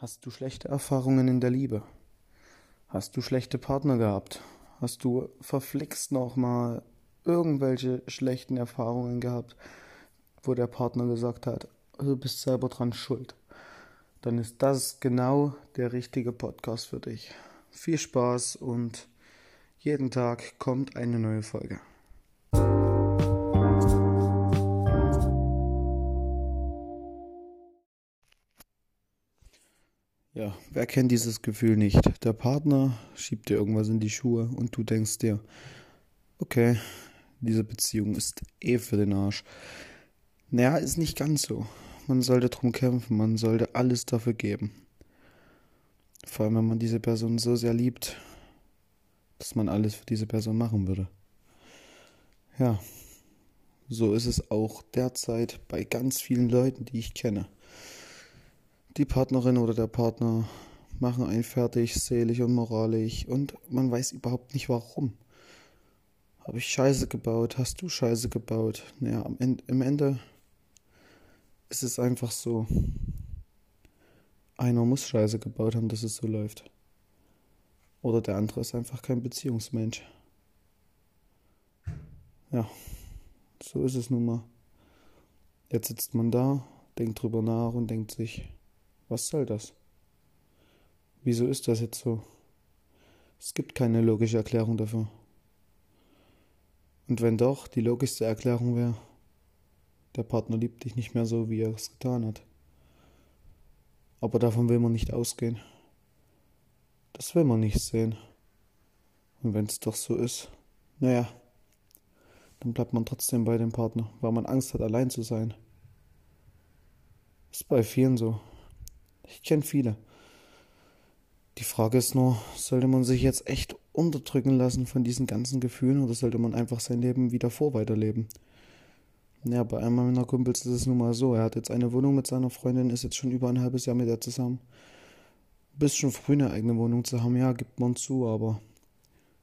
Hast du schlechte Erfahrungen in der Liebe? Hast du schlechte Partner gehabt? Hast du verflixt nochmal irgendwelche schlechten Erfahrungen gehabt, wo der Partner gesagt hat, du bist selber dran schuld? Dann ist das genau der richtige Podcast für dich. Viel Spaß und jeden Tag kommt eine neue Folge. Ja, wer kennt dieses Gefühl nicht? Der Partner schiebt dir irgendwas in die Schuhe und du denkst dir, okay, diese Beziehung ist eh für den Arsch. Naja, ist nicht ganz so. Man sollte drum kämpfen, man sollte alles dafür geben. Vor allem, wenn man diese Person so sehr liebt, dass man alles für diese Person machen würde. Ja, so ist es auch derzeit bei ganz vielen Leuten, die ich kenne. Die Partnerin oder der Partner machen einen fertig, selig und moralisch und man weiß überhaupt nicht warum. Habe ich Scheiße gebaut? Hast du Scheiße gebaut? Naja, am Ende, im Ende ist es einfach so. Einer muss Scheiße gebaut haben, dass es so läuft. Oder der andere ist einfach kein Beziehungsmensch. Ja, so ist es nun mal. Jetzt sitzt man da, denkt drüber nach und denkt sich, was soll das? Wieso ist das jetzt so? Es gibt keine logische Erklärung dafür. Und wenn doch, die logischste Erklärung wäre, der Partner liebt dich nicht mehr so, wie er es getan hat. Aber davon will man nicht ausgehen. Das will man nicht sehen. Und wenn es doch so ist, naja, dann bleibt man trotzdem bei dem Partner, weil man Angst hat, allein zu sein. Ist bei vielen so. Ich kenne viele. Die Frage ist nur, sollte man sich jetzt echt unterdrücken lassen von diesen ganzen Gefühlen oder sollte man einfach sein Leben wieder vor weiterleben? Ja, bei einem meiner Kumpels ist es nun mal so. Er hat jetzt eine Wohnung mit seiner Freundin, ist jetzt schon über ein halbes Jahr mit ihr zusammen. Bist schon früh eine eigene Wohnung zu haben, ja, gibt man zu, aber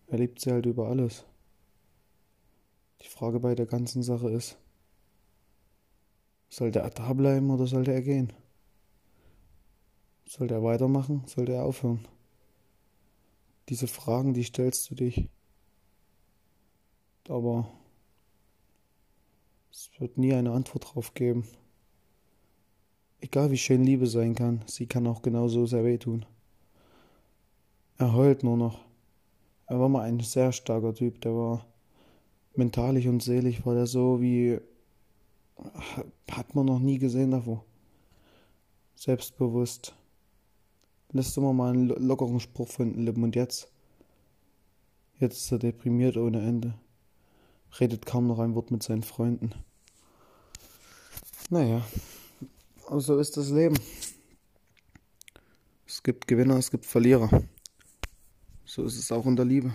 er liebt sie halt über alles. Die Frage bei der ganzen Sache ist, sollte er da bleiben oder sollte er gehen? Sollte er weitermachen? Sollte er aufhören? Diese Fragen, die stellst du dich. Aber es wird nie eine Antwort drauf geben. Egal wie schön Liebe sein kann, sie kann auch genauso sehr wehtun. Er heult nur noch. Er war mal ein sehr starker Typ, der war mentalisch und seelisch war der so wie hat man noch nie gesehen davor. Selbstbewusst, lässt immer mal einen lockeren Spruch von den Lippen und jetzt, jetzt ist er deprimiert ohne Ende, redet kaum noch ein Wort mit seinen Freunden. Naja, aber so ist das Leben. Es gibt Gewinner, es gibt Verlierer. So ist es auch in der Liebe.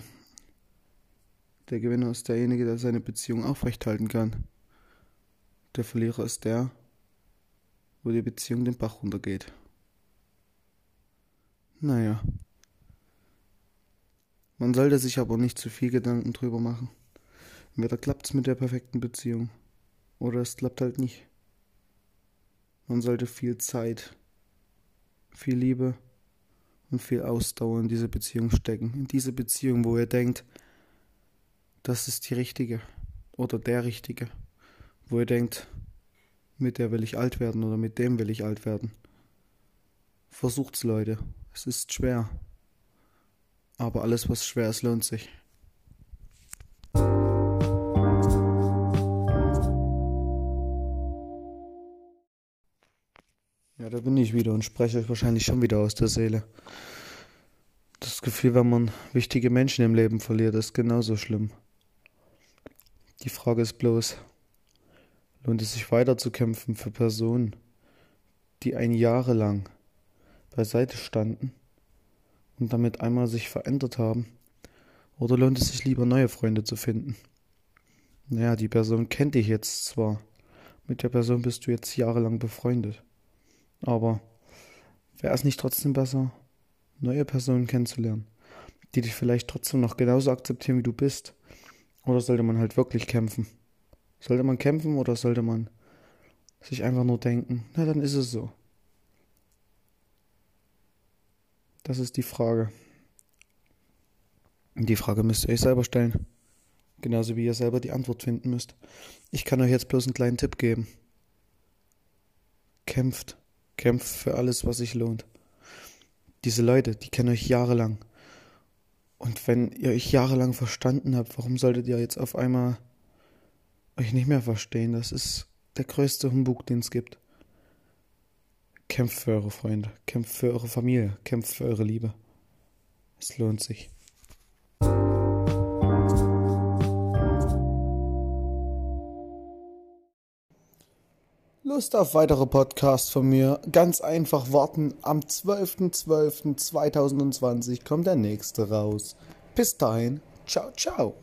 Der Gewinner ist derjenige, der seine Beziehung aufrechthalten kann. Der Verlierer ist der, wo die Beziehung den Bach runtergeht. Naja. Man sollte sich aber nicht zu viel Gedanken drüber machen. Entweder klappt es mit der perfekten Beziehung oder es klappt halt nicht. Man sollte viel Zeit, viel Liebe und viel Ausdauer in diese Beziehung stecken. In diese Beziehung, wo ihr denkt, das ist die richtige oder der richtige. Wo ihr denkt, mit der will ich alt werden oder mit dem will ich alt werden. Versucht's, Leute. Es ist schwer. Aber alles, was schwer ist, lohnt sich. Ja, da bin ich wieder und spreche euch wahrscheinlich schon wieder aus der Seele. Das Gefühl, wenn man wichtige Menschen im Leben verliert, ist genauso schlimm. Die Frage ist bloß, lohnt es sich weiter zu kämpfen für Personen, die ein Jahre lang beiseite standen und damit einmal sich verändert haben? Oder lohnt es sich lieber neue Freunde zu finden? Naja, die Person kennt dich jetzt zwar, mit der Person bist du jetzt jahrelang befreundet, aber wäre es nicht trotzdem besser, neue Personen kennenzulernen, die dich vielleicht trotzdem noch genauso akzeptieren, wie du bist? Oder sollte man halt wirklich kämpfen? Sollte man kämpfen oder sollte man sich einfach nur denken, na dann ist es so? Das ist die Frage. Die Frage müsst ihr euch selber stellen. Genauso wie ihr selber die Antwort finden müsst. Ich kann euch jetzt bloß einen kleinen Tipp geben. Kämpft. Kämpft für alles, was sich lohnt. Diese Leute, die kennen euch jahrelang. Und wenn ihr euch jahrelang verstanden habt, warum solltet ihr jetzt auf einmal euch nicht mehr verstehen? Das ist der größte Humbug, den es gibt. Kämpft für eure Freunde, kämpft für eure Familie, kämpft für eure Liebe. Es lohnt sich. Lust auf weitere Podcasts von mir? Ganz einfach warten. Am 12.12.2020 kommt der nächste raus. Bis dahin, ciao, ciao.